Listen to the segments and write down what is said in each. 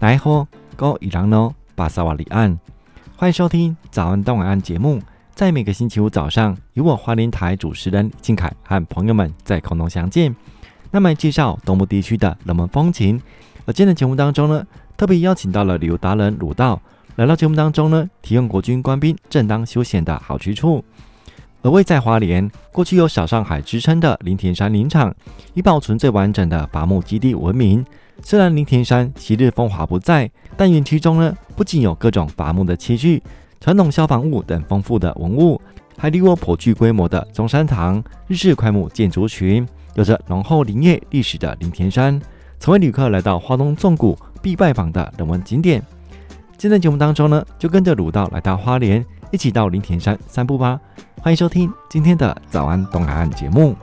来后高伊郎诺巴萨瓦里安，欢迎收听早安东岸节目。在每个星期五早上，由我花莲台主持人李庆凯和朋友们在空中相见。那么介绍东部地区的人文风情。而今天的节目当中呢，特别邀请到了旅游达人鲁道来到节目当中呢，提供国军官兵正当休闲的好去处。而位在花莲，过去有小上海之称的林田山林场，以保存最完整的伐木基地闻名。虽然林田山昔日风华不再，但园区中呢，不仅有各种伐木的器具、传统消防物等丰富的文物，还立卧颇具规模的中山堂、日式桧木建筑群，有着浓厚林业历史的林田山。成为旅客来到花东纵谷必拜访的人文景点。今天节目当中呢，就跟着鲁道来到花莲，一起到林田山散步吧。欢迎收听今天的早安东海岸节目。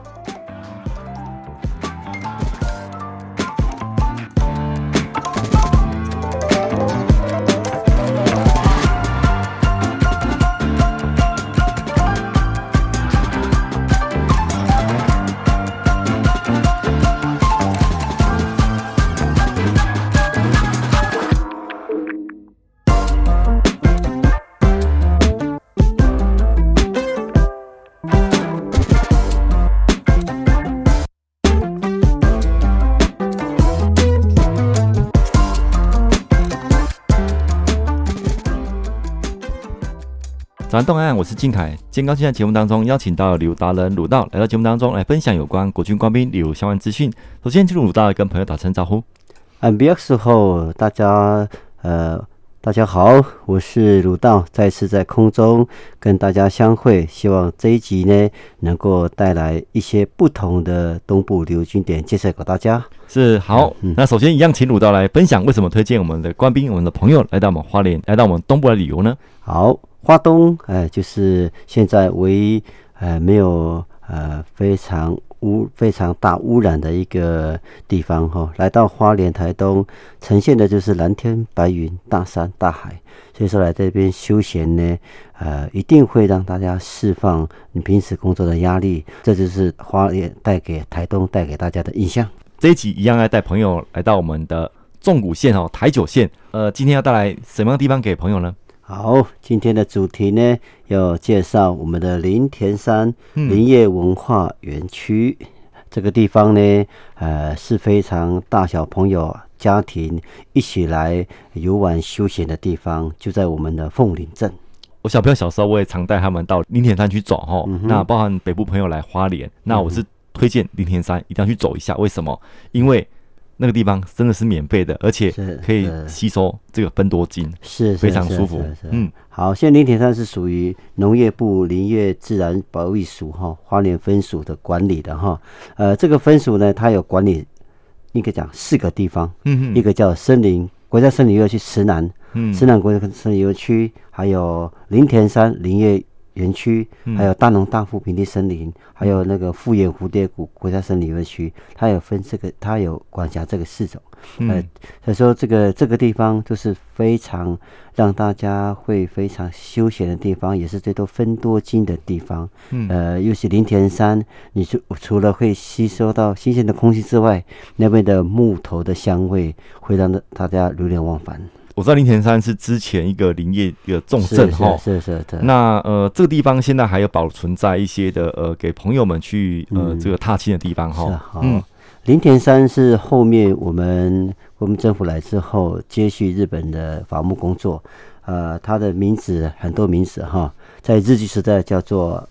早安东岸，我是靖凯。今天高兴在节目当中邀请到旅游达人鲁道来到节目当中来分享有关国军官兵旅游相关资讯。首先，进入鲁道跟朋友打声招呼。MBX 后大家呃大家好，我是鲁道，再次在空中跟大家相会。希望这一集呢能够带来一些不同的东部旅游景点介绍给大家。是好，嗯、那首先一样，请鲁道来分享为什么推荐我们的官兵、我们的朋友来到我们花莲，来到我们东部来旅游呢？好。花东，哎，就是现在唯一，呃，没有呃非常污、非常大污染的一个地方哈。来到花莲、台东，呈现的就是蓝天白云、大山大海。所以说来这边休闲呢，呃，一定会让大家释放你平时工作的压力。这就是花莲带给台东带给大家的印象。这一集一样要带朋友来到我们的纵谷线哦，台九线。呃，今天要带来什么样的地方给朋友呢？好，今天的主题呢，要介绍我们的林田山林业文化园区。嗯、这个地方呢，呃，是非常大小朋友家庭一起来游玩休闲的地方，就在我们的凤林镇。我小朋友小时候，我也常带他们到林田山去走哈。嗯、那包含北部朋友来花莲，那我是推荐林田山一定要去走一下。为什么？因为那个地方真的是免费的，而且可以吸收这个芬多精，是非常舒服。嗯，好，现在林田山是属于农业部林业自然保育署哈花莲分署的管理的哈。呃，这个分署呢，它有管理应该讲四个地方，嗯哼，一个叫森林国家森林游乐区池南，嗯，池南国家森林游乐区，还有林田山林业。园区还有大农大富平地森林，还有那个富源蝴蝶谷国家森林园区，它有分这个，它有管辖这个四种。呃，所以说这个这个地方就是非常让大家会非常休闲的地方，也是最多分多金的地方。呃，又是林田山，你就除了会吸收到新鲜的空气之外，那边的木头的香味会让大家流连忘返。我知道林田山是之前一个林业一个重镇哈，是是是。那呃，这个地方现在还有保存在一些的呃，给朋友们去呃这个踏青的地方哈。是嗯，林田山是后面我们国民政府来之后接续日本的伐木工作，呃，它的名字很多名字哈，在日据时代叫做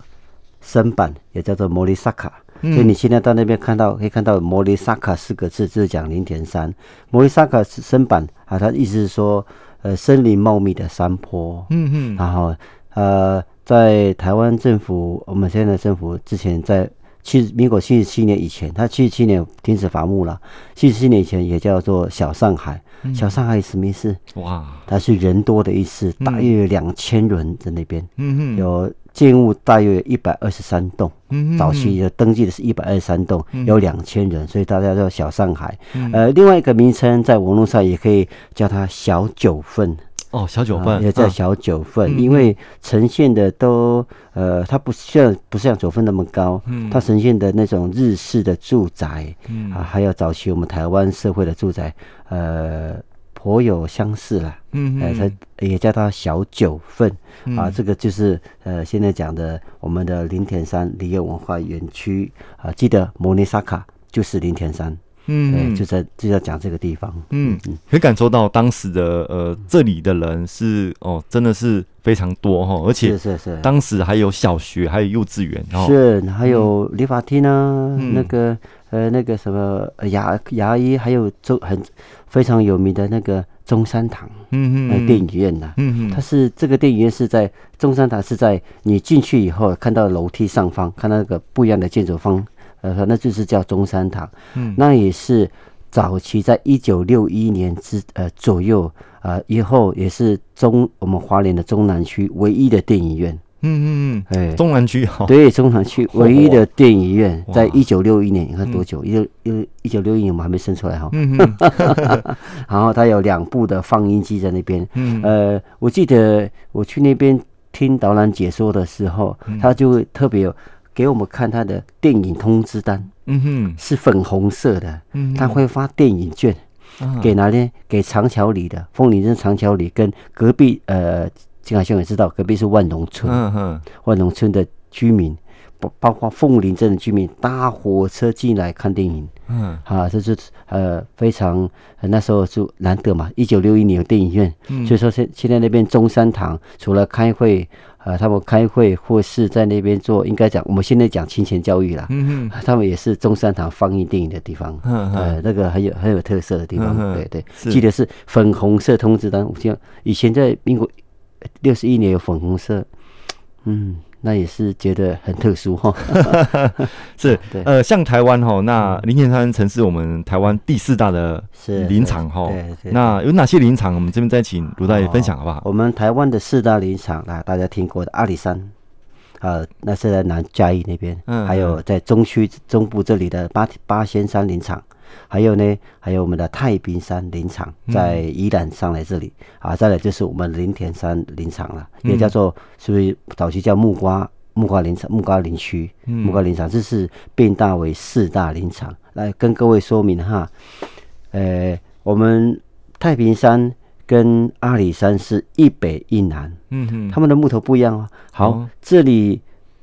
森坂，也叫做摩利萨卡。所以你现在到那边看到，可以看到“摩利萨卡”四个字，就是讲林田山。摩利萨卡是森板啊，它意思是说，呃，森林茂密的山坡。嗯嗯。然后，呃，在台湾政府，我们现在的政府之前在七民国七十七年以前，它七十七年停止伐木了。七十七年以前也叫做小上海。小上海什么意思？哇，它是人多的意思，大约两千人在那边。嗯嗯。有。建物大约一百二十三栋，早期的登记的是一百二十三栋，有两千人，所以大家叫小上海。呃，另外一个名称在网络上也可以叫它小九份。哦，小九份、呃、也叫小九份，啊、因为呈现的都呃，它不像不像九份那么高，它呈现的那种日式的住宅，啊，还有早期我们台湾社会的住宅，呃。颇有相似啦。嗯，呃，它也叫它小九份、嗯、啊。这个就是呃，现在讲的我们的林田山旅游文化园区啊。记得摩尼萨卡就是林田山。嗯，就在就在讲这个地方。嗯嗯，可以感受到当时的呃，这里的人是哦，真的是非常多哈，而且是是是，当时还有小学，还有幼稚园，是还有理发厅啊，那个呃那个什么牙牙医，还有中很非常有名的那个中山堂，嗯嗯，电影院呐，嗯嗯，它是这个电影院是在中山堂，是在你进去以后看到楼梯上方看到那个不一样的建筑方。呃，那就是叫中山堂，嗯，那也是早期在一九六一年之呃左右，呃，以后也是中我们华联的中南区唯一的电影院，嗯嗯嗯，哎，中南区好，对，中南区唯一的电影院，在一九六一年，你看多久？一九一一九六一年我们还没生出来哈，嗯嗯，然后它有两部的放映机在那边，嗯，呃，我记得我去那边听导览解说的时候，他就会特别有。给我们看他的电影通知单，嗯哼，是粉红色的，嗯，他会发电影券，给哪里？给长桥里的凤林镇长桥里跟隔壁，呃，金海兄也知道，隔壁是万隆村，嗯哼，万隆村的居民，包包括凤林镇的居民，搭火车进来看电影，嗯，啊，这是呃非常那时候就难得嘛，一九六一年有电影院，所以说现现在那边中山堂除了开会。呃，他们开会或是在那边做，应该讲我们现在讲亲情教育啦。嗯哼，他们也是中山堂放映电影的地方。呃，那个很有很有特色的地方。嗯、对对，记得是粉红色通知单。我记得以前在英国六十一年有粉红色。嗯。那也是觉得很特殊哈，是对呃，像台湾哈，那林田山曾是我们台湾第四大的林场哈，那有哪些林场？我们这边再请卢大爷分享好不好？我们台湾的四大林场啊，大家听过的阿里山，呃，那是在南嘉义那边，嗯，还有在中区中部这里的八八仙山林场。还有呢，还有我们的太平山林场，在宜兰上来这里、嗯、啊，再来就是我们林田山林场了，也叫做是不是早期叫木瓜木瓜林场木瓜林区木瓜林场，这是变大为四大林场。来跟各位说明哈，呃，我们太平山跟阿里山是一北一南，嗯哼，他们的木头不一样哦。好，哦、这里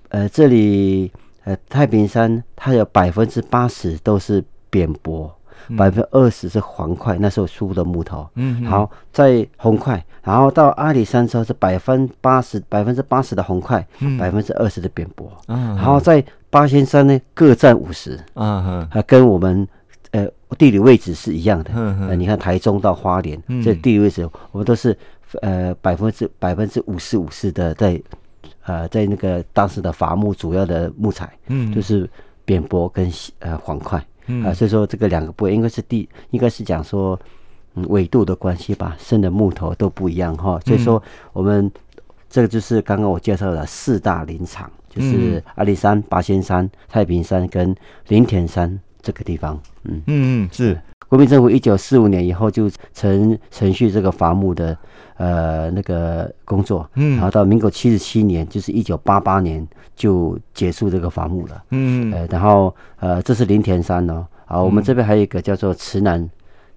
呃这里呃太平山它有百分之八十都是。扁柏，百分之二十是黄块，那时候出的木头。嗯，好，在红块，然后到阿里山之后是百分八十，百分之八十的红块，百分之二十的扁柏。嗯，然后在八仙山呢，各占五十。嗯哼，跟我们呃地理位置是一样的。嗯哼，你看台中到花莲，这地理位置我们都是呃百分之百分之五十五十的在呃在那个当时的伐木主要的木材，嗯，就是扁柏跟呃黄桧。嗯啊，所以说这个两个部位应该是地，应该是讲说，嗯，纬度的关系吧，生的木头都不一样哈。所以说我们这个就是刚刚我介绍的四大林场，就是阿里山、八仙山、太平山跟林田山这个地方。嗯嗯嗯，是。国民政府一九四五年以后就承承续这个伐木的呃那个工作，嗯，然后到民国七十七年，就是一九八八年就结束这个伐木了，嗯，呃，然后呃这是林田山哦，啊，我们这边还有一个叫做慈南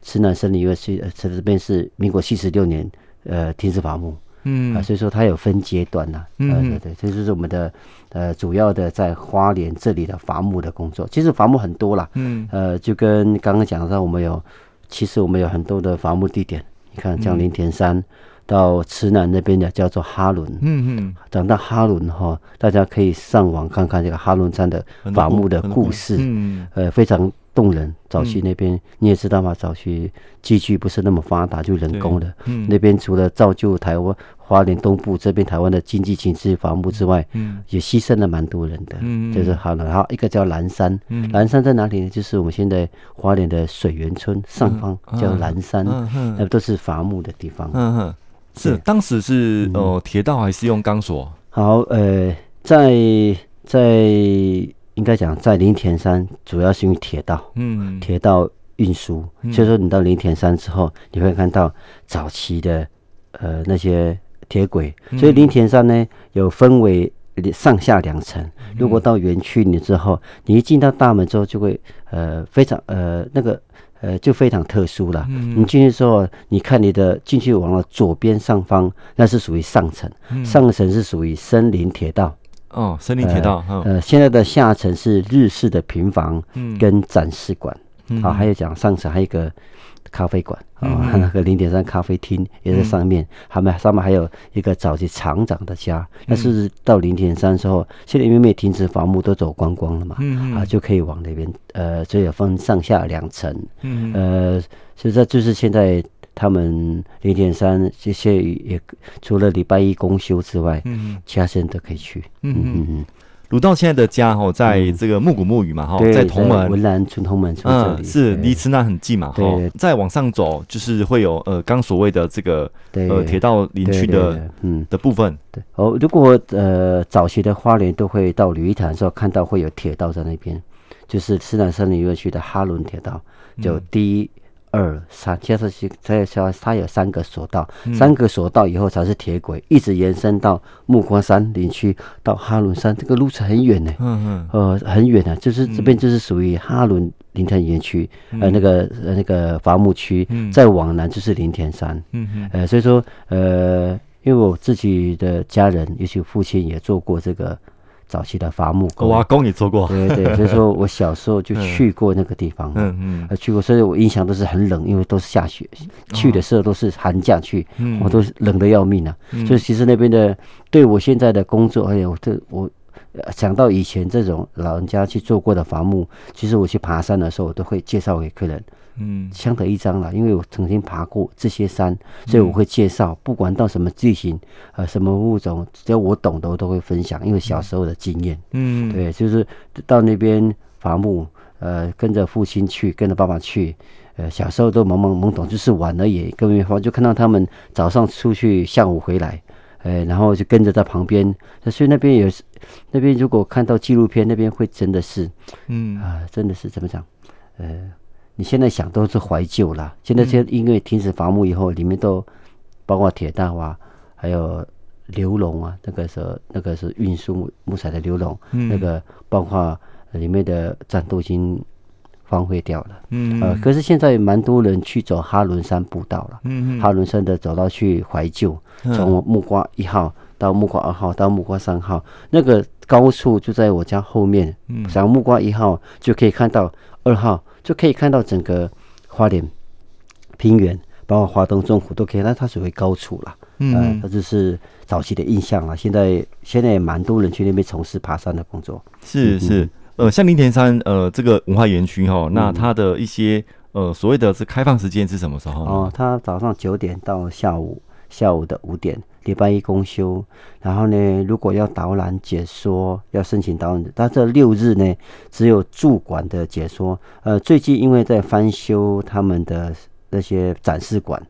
慈南森林园区，呃，这边是民国七十六年呃停止伐木。嗯。啊，所以说它有分阶段呐，嗯，对对，这就是我们的呃主要的在花莲这里的伐木的工作。其实伐木很多啦，嗯，呃，就跟刚刚讲到，我们有其实我们有很多的伐木地点。你看，像林田山到池南那边的叫做哈伦，嗯嗯，讲到哈伦哈，大家可以上网看看这个哈伦山的伐木的故事，嗯，呃，非常。动人，早期那边你也知道嘛，早期机具不是那么发达，就人工的。嗯，那边除了造就台湾花莲东部这边台湾的经济情势伐木之外，嗯，也牺牲了蛮多人的。嗯，就是好了，好一个叫蓝山，嗯，蓝山在哪里呢？就是我们现在花莲的水源村上方叫蓝山，那都是伐木的地方。嗯哼，是当时是哦铁道还是用钢索？好，呃，在在。应该讲，在林田山主要是用铁道，嗯，铁道运输。所以说，你到林田山之后，你会看到早期的呃那些铁轨。所以林田山呢，有分为上下两层。如果到园区里之后，你一进到大门之后，就会呃非常呃那个呃，就非常特殊了。嗯，你进去之后，你看你的进去往了左边上方，那是属于上层，嗯、上层是属于森林铁道。哦，森林铁道。呃，呃，现在的下层是日式的平房，跟展示馆。嗯，好，还有讲上层还有一个。咖啡馆啊，嗯、那个零点三咖啡厅也在上面，他、嗯、们上面还有一个早期厂长的家。那、嗯、是到零点三之后，现在因为没有停止房屋，都走光光了嘛，嗯、啊，就可以往那边呃，所以有分上下两层，嗯，呃，所以这就是现在他们零点三这些也除了礼拜一公休之外，嗯，其他时间都可以去，嗯嗯嗯。鲁道现在的家哈，在这个木古木语嘛哈，在同门。文兰村同门村这里，嗯，是离慈南很近嘛哈。再往上走，就是会有呃刚所谓的这个呃铁道林区的嗯。的部分。对。哦，如果呃早期的花莲都会到旅潭的时候看到会有铁道在那边，就是慈南森林游乐区的哈伦铁道，就第一。二三，接着去再说，它有三个索道，嗯、三个索道以后才是铁轨，一直延伸到木瓜山林区到哈伦山，这个路程很远呢。嗯嗯，呃，很远的，就是这边就是属于哈伦林田园区，嗯、呃，那个呃那个伐木区，嗯、再往南就是林田山。嗯嗯，呃，所以说呃，因为我自己的家人，尤其父亲也做过这个。早期的伐木工，我阿公也做过，对对，所以说我小时候就去过那个地方，嗯嗯，嗯。去过，所以我印象都是很冷，因为都是下雪，去的时候都是寒假去，嗯、我都是冷的要命啊。嗯、所以其实那边的，对我现在的工作，哎呀，我这我想到以前这种老人家去做过的伐木，其实我去爬山的时候，我都会介绍给客人。嗯，相得益彰了，因为我曾经爬过这些山，所以我会介绍，不管到什么地形，呃，什么物种，只要我懂的，我都会分享，因为小时候的经验。嗯，对，就是到那边伐木，呃，跟着父亲去，跟着爸爸去，呃，小时候都懵懵懵懂，就是玩而已，根本就看到他们早上出去，下午回来，呃，然后就跟着在旁边，所以那边也是，那边如果看到纪录片，那边会真的是，嗯啊、呃，真的是怎么讲，呃。你现在想都是怀旧啦。现在这因为停止伐木以后，里面都包括铁道啊，还有流笼啊，那个时候那个是运输木木材的流笼，嗯、那个包括里面的站都已经荒废掉了。嗯，呃，可是现在蛮多人去走哈伦山步道了。嗯嗯，哈伦山的走道去怀旧，从木瓜一号到木瓜二号到木瓜三号，那个高处就在我家后面。嗯，上木瓜一号就可以看到二号。就可以看到整个花莲平原，包括华东纵谷都可以，那它属于高处啦。嗯，呃，这就是早期的印象了。现在现在也蛮多人去那边从事爬山的工作。是是，呃，像林田山呃这个文化园区哈，那它的一些呃所谓的是开放时间是什么时候？哦，它早上九点到下午下午的五点。礼拜一公休，然后呢，如果要导览解说，要申请导览，但这六日呢，只有驻馆的解说。呃，最近因为在翻修他们的那些展示馆，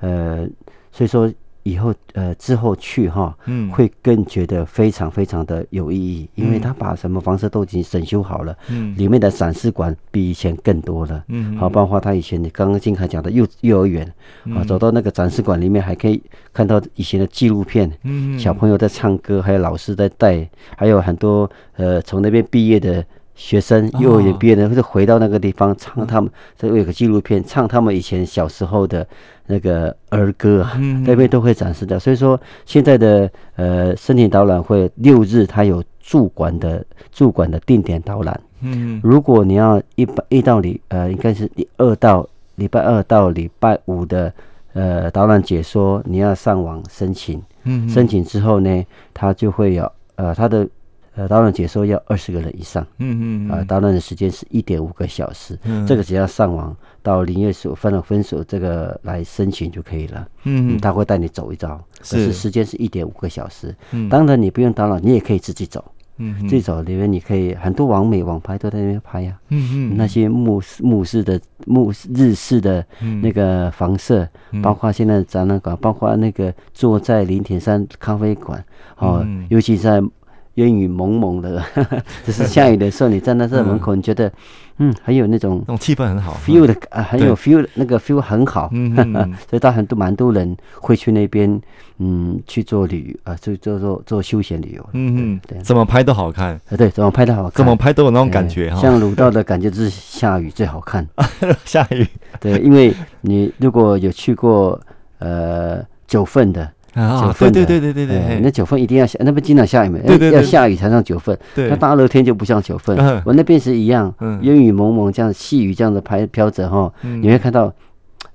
呃，所以说。以后呃之后去哈，嗯，会更觉得非常非常的有意义，因为他把什么房子都已经整修好了，嗯，里面的展示馆比以前更多了，嗯，好，包括他以前你刚刚金凯讲的幼幼儿园，啊，走到那个展示馆里面还可以看到以前的纪录片，嗯，小朋友在唱歌，还有老师在带，还有很多呃从那边毕业的。学生幼儿园毕业的，或者回到那个地方唱他们，这有个纪录片，唱他们以前小时候的那个儿歌啊，那边都会展示的。所以说，现在的呃申请导览会六日，它有驻馆的驻馆的定点导览。嗯，如果你要一般一到礼呃，应该是二到礼拜二到礼拜五的呃导览解说，你要上网申请。嗯，申请之后呢，它就会有呃它的。呃，导览解说要二十个人以上，嗯嗯，啊，导览的时间是一点五个小时，嗯，这个只要上网到林业署分了分署这个来申请就可以了，嗯，他会带你走一遭，可是时间是一点五个小时，嗯，当然你不用导览，你也可以自己走，嗯，自己走里面你可以很多网美网拍都在那边拍呀，嗯嗯，那些木木式的木日式的那个房舍，包括现在展览馆，包括那个坐在林田山咖啡馆，哦，尤其在。烟雨蒙蒙的，就是下雨的时候，你站在这门口，你觉得嗯，很有那种那种气氛很好，feel 的啊，很有 feel，那个 feel 很好，所以到很多蛮多人会去那边，嗯，去做旅游啊，做做做做休闲旅游，嗯嗯，对，怎么拍都好看，对，怎么拍都好看，怎么拍都有那种感觉哈，像鲁道的感觉就是下雨最好看，下雨，对，因为你如果有去过呃九份的。九份对对对对对，那九份一定要下，那边经常下雨嘛，要下雨才上九份。那大热天就不像九份，我那边是一样，烟雨蒙蒙这样细雨这样子拍飘着哈，你会看到，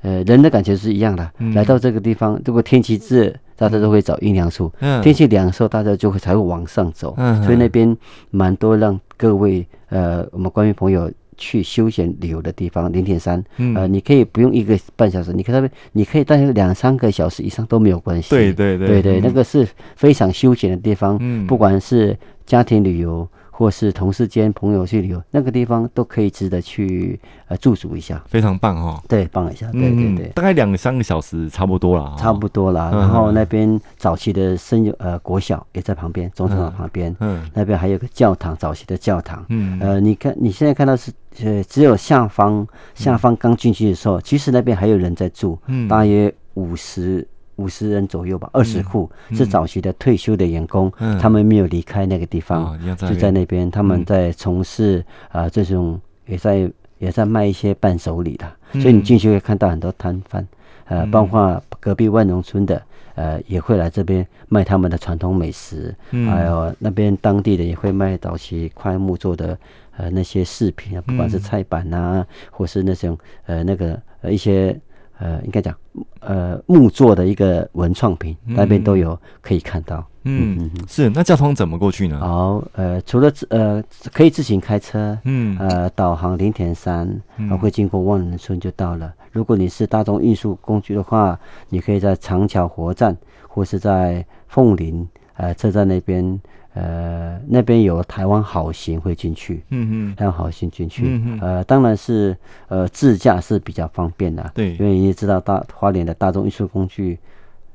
呃，人的感觉是一样的。来到这个地方，如果天气热，大家都会找阴凉处；天气凉的时候，大家就会才会往上走。所以那边蛮多让各位呃，我们观众朋友。去休闲旅游的地方，零点三，嗯、呃，你可以不用一个半小时，你可以那边，你可以待两三个小时以上都没有关系。对对对，对对，嗯、那个是非常休闲的地方，嗯、不管是家庭旅游。或是同事间朋友去旅游，那个地方都可以值得去呃驻足一下，非常棒哦。对，棒一下，对对对，大概两三个小时差不多了，差不多了。然后那边早期的生有呃国小也在旁边，中正岛旁边，嗯，那边还有个教堂，早期的教堂，嗯，呃，你看你现在看到是呃只有下方下方刚进去的时候，其实那边还有人在住，嗯，大约五十。五十人左右吧，二十户是早期的退休的员工，他们没有离开那个地方，就在那边，他们在从事啊这种也在也在卖一些伴手礼的，所以你进去会看到很多摊贩，呃，包括隔壁万荣村的，呃，也会来这边卖他们的传统美食，还有那边当地的也会卖早期块木做的呃那些饰品啊，不管是菜板啊，或是那种呃那个呃一些。呃，应该讲，呃，木做的一个文创品，那边都有可以看到。嗯，嗯是。那交通怎么过去呢？好，呃，除了呃可以自行开车，嗯，呃，导航林田山，嗯，会经过万人村就到了。如果你是大众运输工具的话，你可以在长桥火站，或是在凤林呃车站那边。呃，那边有台湾好行会进去，嗯嗯，台湾好行进去，嗯嗯，呃，当然是呃自驾是比较方便的，对，因为你也知道大花莲的大众运输工具，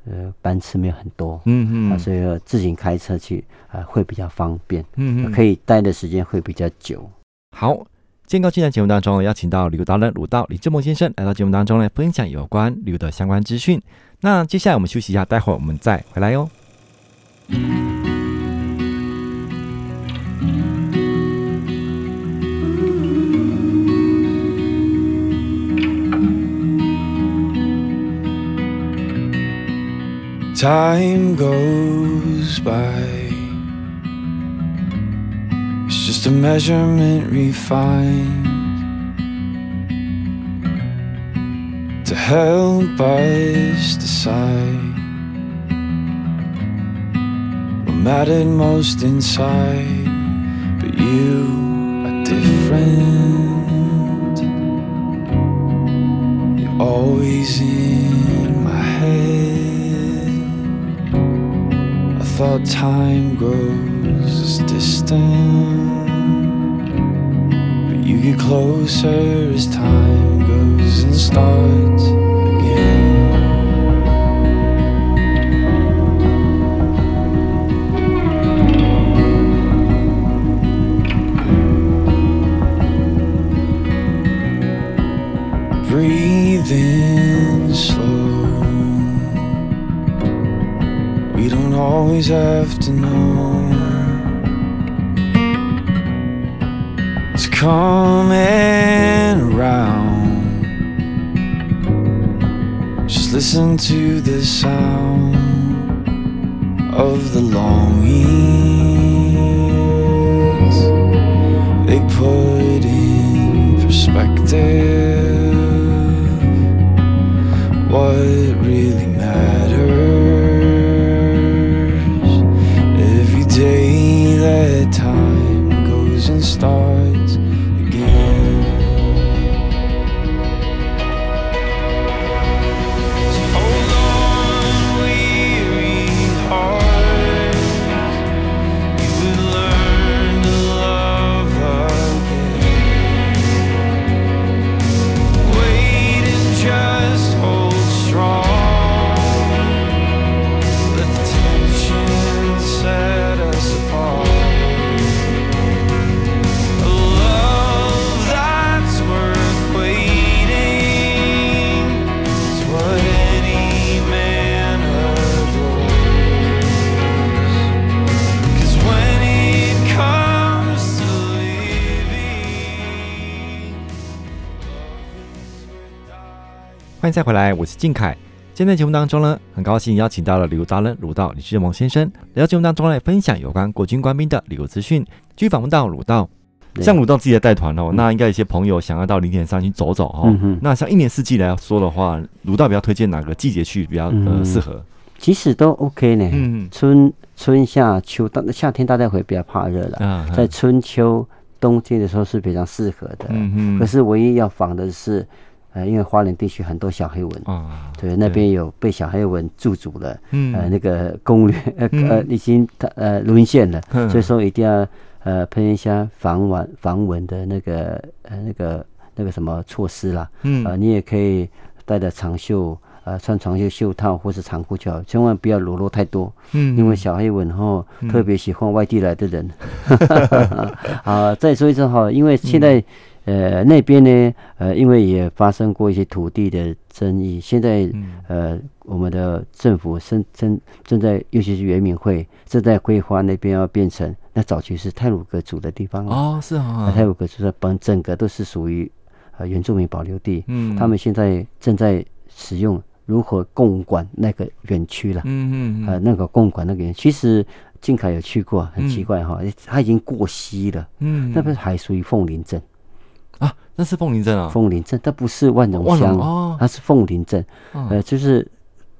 呃，班次没有很多，嗯嗯，啊，所以自行开车去啊，呃，会比较方便，嗯嗯，可以待的时间会比较久。好，今天高兴在节目当中邀请到旅游达人鲁道李志梦先生来到节目当中来分享有关旅游的相关资讯。那接下来我们休息一下，待会儿我们再回来哟。嗯 Time goes by. It's just a measurement refined to help us decide what mattered most inside. But you are different. You're always in thought time grows distant But you get closer as time goes and starts again always to know It's coming around. Just listen to the sound Of the longings They put in perspective 再回来，我是靖凯。今天在节目当中呢，很高兴邀请到了旅游达人鲁道李志蒙先生来到节目当中来分享有关国军官兵的旅游资讯。继续访问到鲁道，像鲁道自己的带团哦，那应该有些朋友想要到林田山去走走哦。嗯、那像一年四季来说的话，鲁道比较推荐哪个季节去比较呃适合？其实都 OK 呢。嗯，春春夏秋，到夏天大家会比较怕热了，啊、在春秋冬天的时候是非常适合的。可是唯一要防的是。呃，因为花莲地区很多小黑蚊，哦、对，那边有被小黑蚊驻足了，嗯、呃，那个攻略，呃、嗯、呃，已经呃沦陷了，嗯、所以说一定要呃喷一下防蚊防蚊的那个呃那个那个什么措施啦，嗯，呃，你也可以带着长袖，呃，穿长袖袖套或是长裤就好，千万不要裸露太多，嗯，因为小黑蚊哈特别喜欢外地来的人，嗯、啊，再说一次哈，因为现在。嗯呃，那边呢，呃，因为也发生过一些土地的争议，现在，呃，我们的政府正正正在，尤其是原民会正在规划那边要变成，那早期是泰鲁格族的地方哦，是啊，泰鲁格族的本整个都是属于呃原住民保留地，嗯，他们现在正在使用如何共管那个园区了，嗯嗯，呃，那个共管那个园区，其实静凯有去过，很奇怪哈，它已经过溪了，嗯，那边还属于凤林镇。啊，那是凤林镇啊！凤林镇，它不是万荣乡，哦、它是凤林镇。哦、呃，就是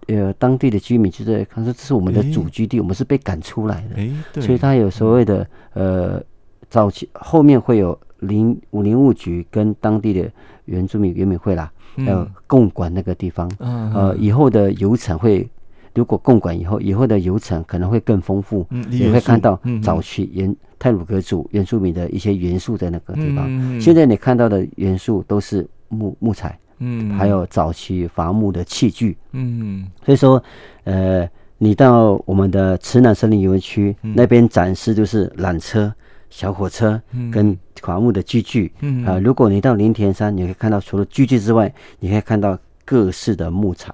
呃，当地的居民就在看说，这是我们的祖居地，欸、我们是被赶出来的。哎、欸，所以它有所谓的呃，早期后面会有林五林务局跟当地的原住民原民会啦，要、嗯、共管那个地方。嗯、呃，以后的油程会。如果共管以后，以后的油程可能会更丰富，嗯、你会看到早期原太鲁阁族原住民的一些元素在那个地方。嗯、现在你看到的元素都是木木材，嗯，还有早期伐木的器具，嗯，所以说，呃，你到我们的慈南森林游园区、嗯、那边展示就是缆车、小火车跟伐木的器具，嗯。啊、呃，如果你到林田山，你可以看到除了器具之外，你可以看到各式的木材。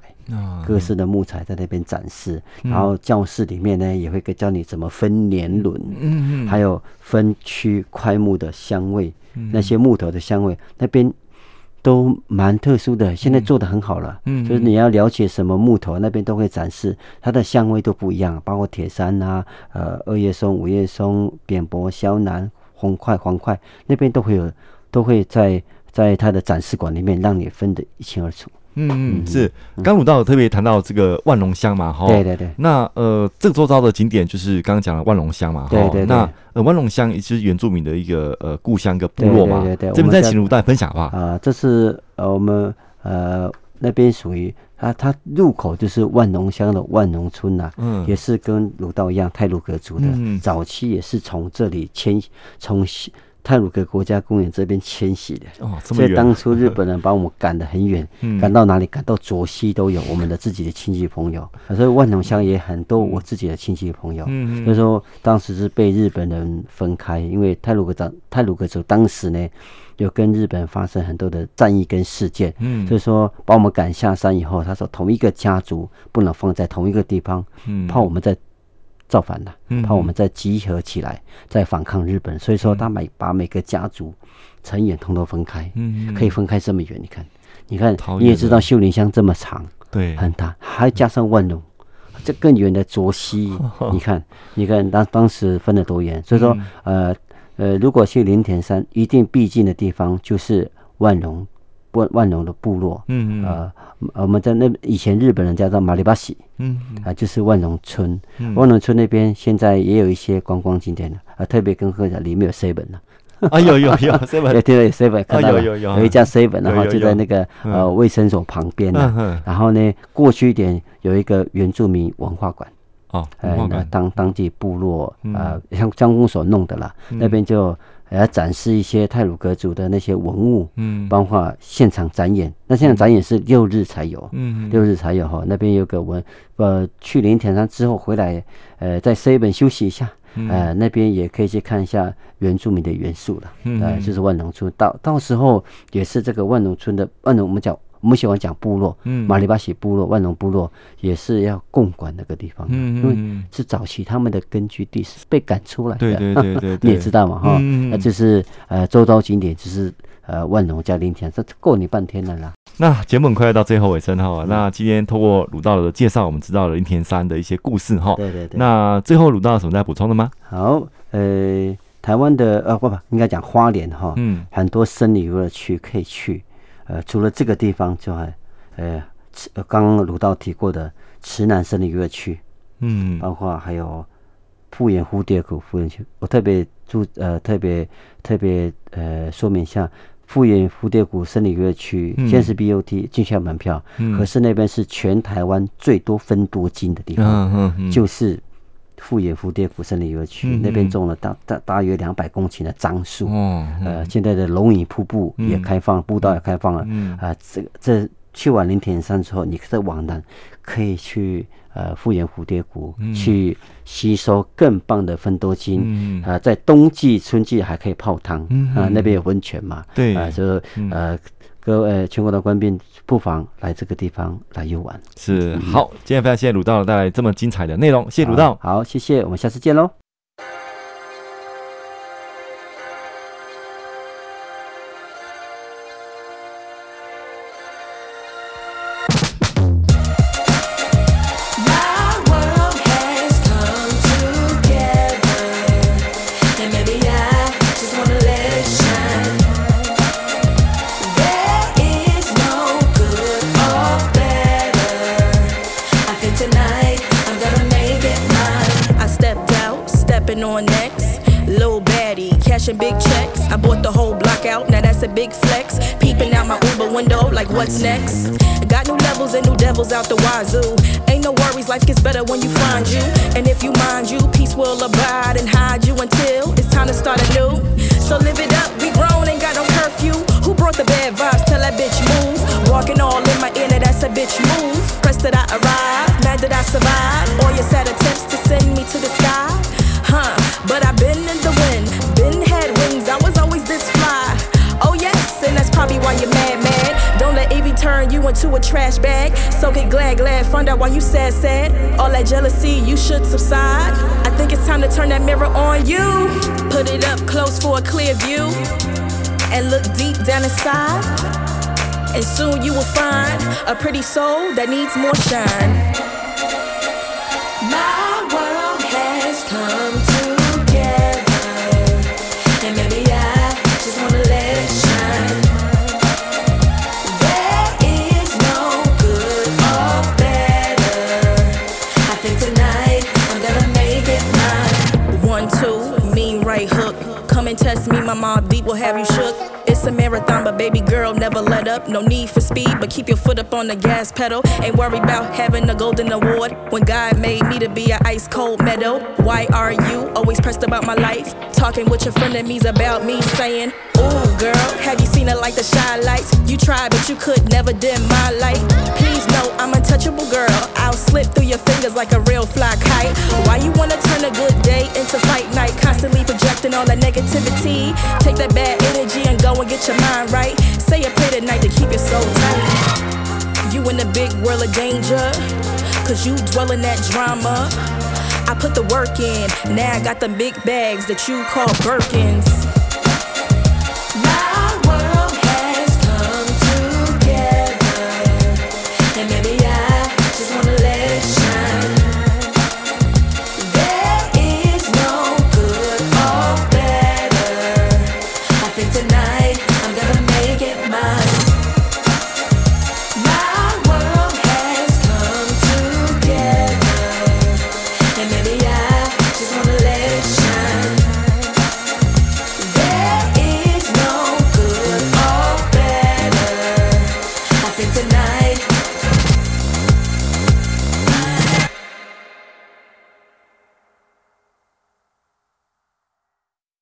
各式的木材在那边展示，嗯、然后教室里面呢也会教你怎么分年轮，嗯嗯，还有分区块木的香味，嗯、那些木头的香味那边都蛮特殊的，现在做的很好了，嗯，就是你要了解什么木头，那边都会展示，它的香味都不一样，包括铁杉啊，呃，二叶松、五叶松、扁柏、萧楠、红块、黄块，那边都会有，都会在在它的展示馆里面让你分得一清二楚。嗯嗯，是。刚鲁道特别谈到这个万隆乡嘛，哈。对对对。那呃，这个周遭的景点就是刚刚讲的万隆乡嘛，哈。对。那呃，万隆乡也是原住民的一个呃故乡个部落嘛。对对对。这边再请鲁道分享好不好？啊，这是呃我们呃那边属于啊，它入口就是万隆乡的万隆村呐。嗯。也是跟鲁道一样，泰鲁格族的。嗯。早期也是从这里迁从西。太鲁格国家公园这边迁徙的，哦，所以当初日本人把我们赶得很远，嗯，赶到哪里？赶到卓西都有我们的自己的亲戚朋友，所以万隆乡也很多我自己的亲戚朋友。嗯，所以说当时是被日本人分开，因为泰鲁阁长太鲁格族当时呢，有跟日本发生很多的战役跟事件，嗯，所以说把我们赶下山以后，他说同一个家族不能放在同一个地方，嗯，怕我们在。造反了，怕我们再集合起来再反抗日本，所以说他每把每个家族成员通通分开，可以分开这么远。你看，你看，你也知道秀林乡这么长，对，很大，还加上万荣，这更远的卓溪，你看，你看当当时分得多远。所以说，呃呃，如果去林田山，一定必经的地方就是万荣。万万荣的部落，嗯嗯，呃，我们在那以前日本人叫做马里巴西，嗯啊、呃，就是万荣村，嗯、万荣村那边现在也有一些观光景点了，啊、呃，特别跟各位讲，里面有 seven 了，啊有有有 seven，对对 seven，看到有有有，有一家 seven，然后就在那个呃卫生所旁边的，嗯、然后呢过去一点有一个原住民文化馆，哦，呃，那当当地部落啊，像乡公所弄的啦，嗯、那边就。还要展示一些泰鲁格族的那些文物，嗯，包括现场展演。那现场展演是六日才有，嗯，六日才有哈。那边有个文，呃，去林田山之后回来，呃，在 seven 休息一下，呃，那边也可以去看一下原住民的元素了，呃，就是万隆村。到到时候也是这个万隆村的万隆，我们讲。我们喜欢讲部落，嗯，马里巴西部落、万隆部落也是要共管那个地方的，嗯，因为是早期他们的根据地，是被赶出来的，对对对 对，你也知道嘛哈，那就是呃周遭景点就是呃万隆加林田，这够你半天了啦。那节目很快要到最后尾声哈，那今天透过鲁道的介绍，我们知道了林田山的一些故事哈。对对对。那最后鲁道有什么要补充的吗？好，呃，台湾的呃不不，应该讲花莲哈，嗯，很多森林游乐区可以去。呃，除了这个地方之外，呃，刚刚鲁道提过的池南森林游乐区，嗯，包括还有富岩蝴蝶谷富岩区，我特别注呃特别特别呃说明一下。富源蝴蝶谷森林游乐区，现在是 BOT 进去要门票，嗯、可是那边是全台湾最多分多金的地方，嗯嗯嗯、就是富野蝴蝶谷森林游乐区，嗯、那边种了大大大约两百公顷的樟树，呃，现在的龙影瀑布也开放，步道也开放了，啊、这这去完林田山之后，你再往南可以去。呃，富野蝴蝶谷、嗯、去吸收更棒的芬多精，嗯、呃，在冬季、春季还可以泡汤，啊、那边有温泉嘛，对，啊、呃，就呃，各位全国的官兵不妨来这个地方来游玩。是，好，今天非常谢谢鲁道带来这么精彩的内容，谢谢鲁道，好，谢谢，我们下次见喽。on next. Lil baddie, cashing big checks. I bought the whole block out, now that's a big flex. Peeping out my Uber window, like what's next? Got new levels and new devils out the wazoo. Ain't no worries, life gets better when you find you. And if you mind you, peace will abide and hide you until it's time to start anew. So live it up, we grown, ain't got no curfew. Who brought the bad vibes? Tell that bitch move. Walking all in my inner, that's a bitch move. Pressed that I arrived, mad that I survived. All your sad attempts to send me to the sky trash bag. So get glad, glad, find out why you sad, sad. All that jealousy, you should subside. I think it's time to turn that mirror on you. Put it up close for a clear view. And look deep down inside. And soon you will find a pretty soul that needs more shine. My mob deep will have you shook. It's a marathon, but baby girl, never let up. No need for speed, but keep your foot up on the gas pedal. Ain't worried about having a golden award. When God made me to be an ice cold meadow. Why are you always pressed about my life? Talking with your frenemies about me, saying, Ooh, girl, have you seen it like the shine lights? You tried, but you could never dim my light. Please know I'm untouchable, girl. I'll slip through your fingers like a real fly kite. Why you wanna turn a good day into fight night? Constantly projecting all that negativity. Take that bad energy and go and get your mind right. Say a prayer tonight to keep your soul tight. You in the big world of danger, cause you dwell in that drama. I put the work in, now I got the big bags that you call Birkins.